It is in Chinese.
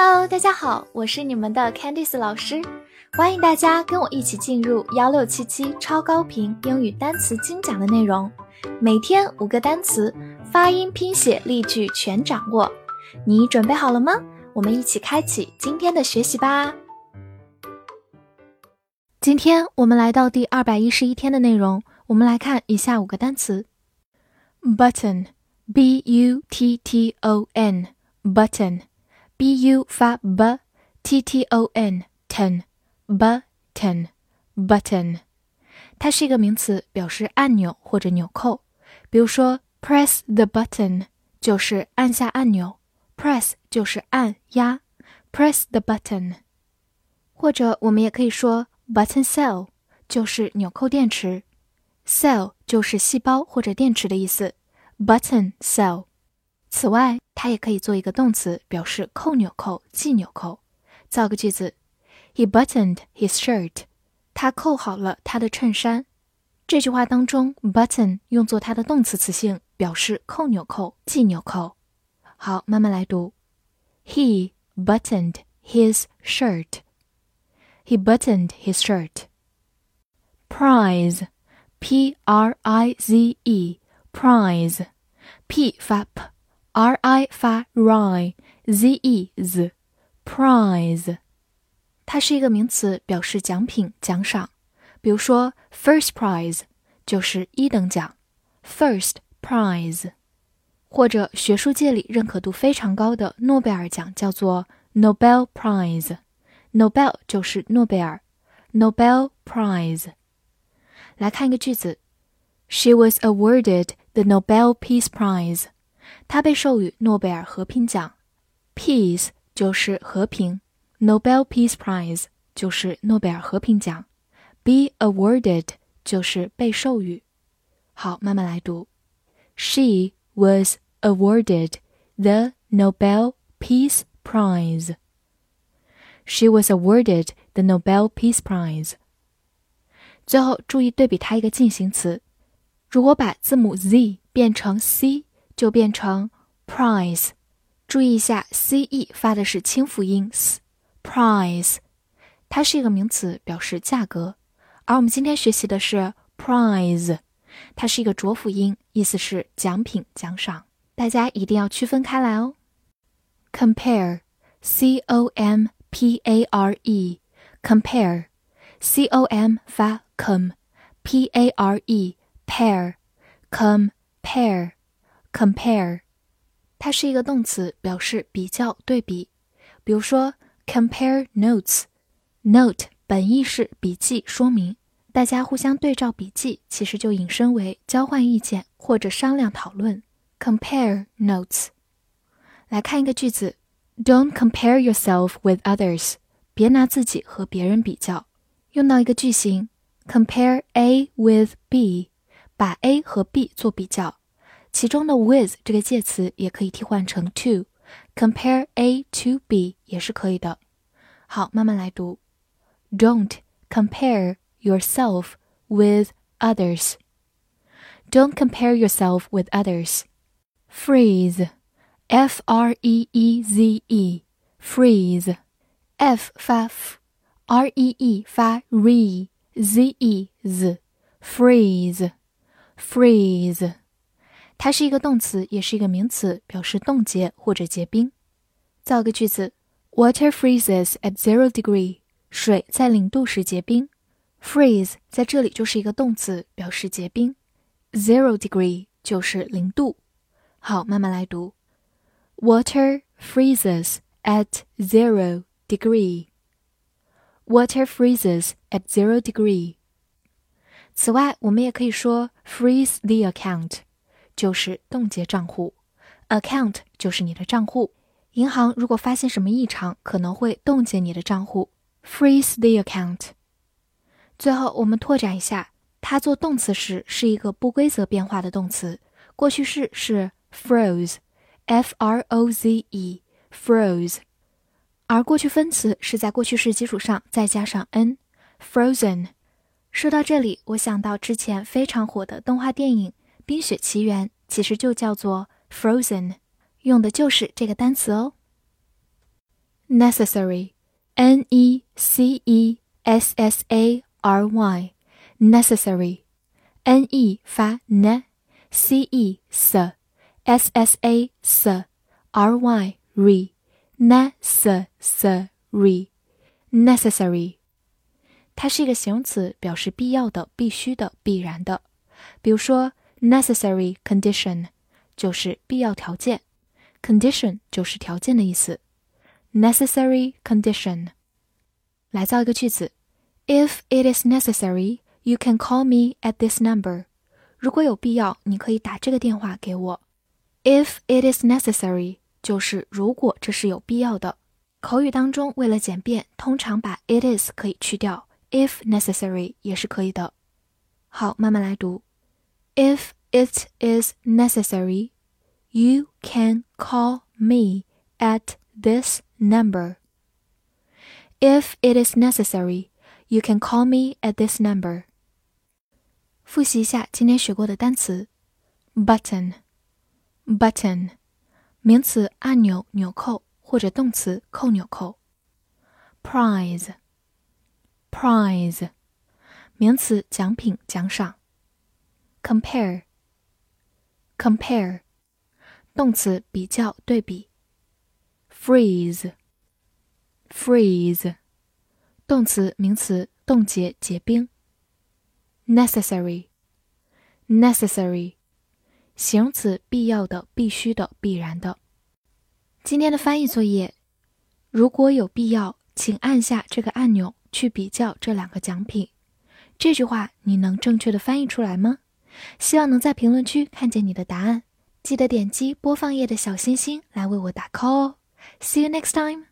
Hello，大家好，我是你们的 Candice 老师，欢迎大家跟我一起进入幺六七七超高频英语单词精讲的内容，每天五个单词，发音、拼写、例句全掌握，你准备好了吗？我们一起开启今天的学习吧。今天我们来到第二百一十一天的内容，我们来看以下五个单词：button，b u t t o n，button。B u 发 b，t t o n ten button button，它是一个名词，表示按钮或者纽扣。比如说，press the button 就是按下按钮，press 就是按压，press the button。或者我们也可以说 button cell 就是纽扣电池，cell 就是细胞或者电池的意思，button cell。此外，它也可以做一个动词，表示扣纽扣、系纽扣。造个句子：He buttoned his shirt。他扣好了他的衬衫。这句话当中，button 用作它的动词词性，表示扣纽扣、系纽扣。好，慢慢来读：He buttoned his shirt。He buttoned his shirt。Prize，P-R-I-Z-E，prize，P 发 p。 r i 发 ri，z e z，prize，它是一个名词，表示奖品、奖赏。比如说，first prize 就是一等奖，first prize，或者学术界里认可度非常高的诺贝尔奖叫做 Nobel Prize，Nobel 就是诺贝尔，Nobel Prize。来看一个句子，She was awarded the Nobel Peace Prize。 他被授予诺贝尔和平奖，Peace 就是和平，Nobel Peace Prize 就是诺贝尔和平奖，be awarded 就是被授予。好，慢慢来读，She was awarded the Nobel Peace Prize. She was awarded the Nobel Peace Prize. 最后注意对比它一个进行词，如果把字母 Z 变成 C。 就变成 price，注意一下，c e 发的是清辅音 s，price，它是一个名词，表示价格。而我们今天学习的是 prize，它是一个浊辅音，意思是奖品、奖赏。大家一定要区分开来哦。compare，c o m p a r e，compare，c o m 发 com，p a r e，pair，compare。 compare，它是一个动词，表示比较、对比。比如说，compare notes，note 本意是笔记、说明，大家互相对照笔记，其实就引申为交换意见或者商量讨论。compare notes，来看一个句子：Don't compare yourself with others，别拿自己和别人比较。用到一个句型：compare A with B，把 A 和 B 做比较。其中的 with 这个介词也可以替换成 to，compare A to B 也是可以的。好，慢慢来读。Don't compare yourself with others. Don't compare yourself with others. Freeze, F R E E Z E, freeze. F 发 f，R E E 发 re，Z E z, freeze, freeze. 它是一个动词，也是一个名词，表示冻结或者结冰。造个句子：Water freezes at zero degree。水在零度时结冰。Freeze 在这里就是一个动词，表示结冰。Zero degree 就是零度。好，慢慢来读：Water freezes at zero degree。Water freezes at zero degree。此外，我们也可以说 freeze the account。 就是冻结账户，account 就是你的账户。银行如果发现什么异常，可能会冻结你的账户，freeze the account。最后，我们拓展一下，它做动词时是一个不规则变化的动词，过去式是 froze，f r o z e，froze，而过去分词是在过去式基础上再加上 n，frozen。说到这里，我想到之前非常火的动画电影。《冰雪奇缘》其实就叫做 Frozen，用的就是这个单词哦。necessary，n e c e s s a r y，necessary，n e 发 ne，c e s，s s a s，r y re，necessary，necessary，它是一个形容词，表示必要的、必须的、必然的。比如说，necessary condition 就是必要条件，condition 就是条件的意思。necessary condition，来造一个句子：If it is necessary, you can call me at this number。如果有必要，你可以打这个电话给我。If it is necessary，就是如果这是有必要的。口语当中为了简便，通常把 it is 可以去掉，if necessary 也是可以的。好，慢慢来读。If it is necessary, you can call me at this number. If it is necessary, you can call me at this number. 复习一下今天学过的单词：button，button，名词按钮、纽扣或者动词扣纽扣；prize，prize，名词奖品、奖赏。 Compare compare 动词比较对比，freeze freeze 动词名词冻结结冰，necessary necessary 形容词必要的必须的必然的。今天的翻译作业，如果有必要，请按下这个按钮去比较这两个奖品。这句话你能正确的翻译出来吗？希望能在评论区看见你的答案，记得点击播放页的小心心来为我打 call 哦。See you next time.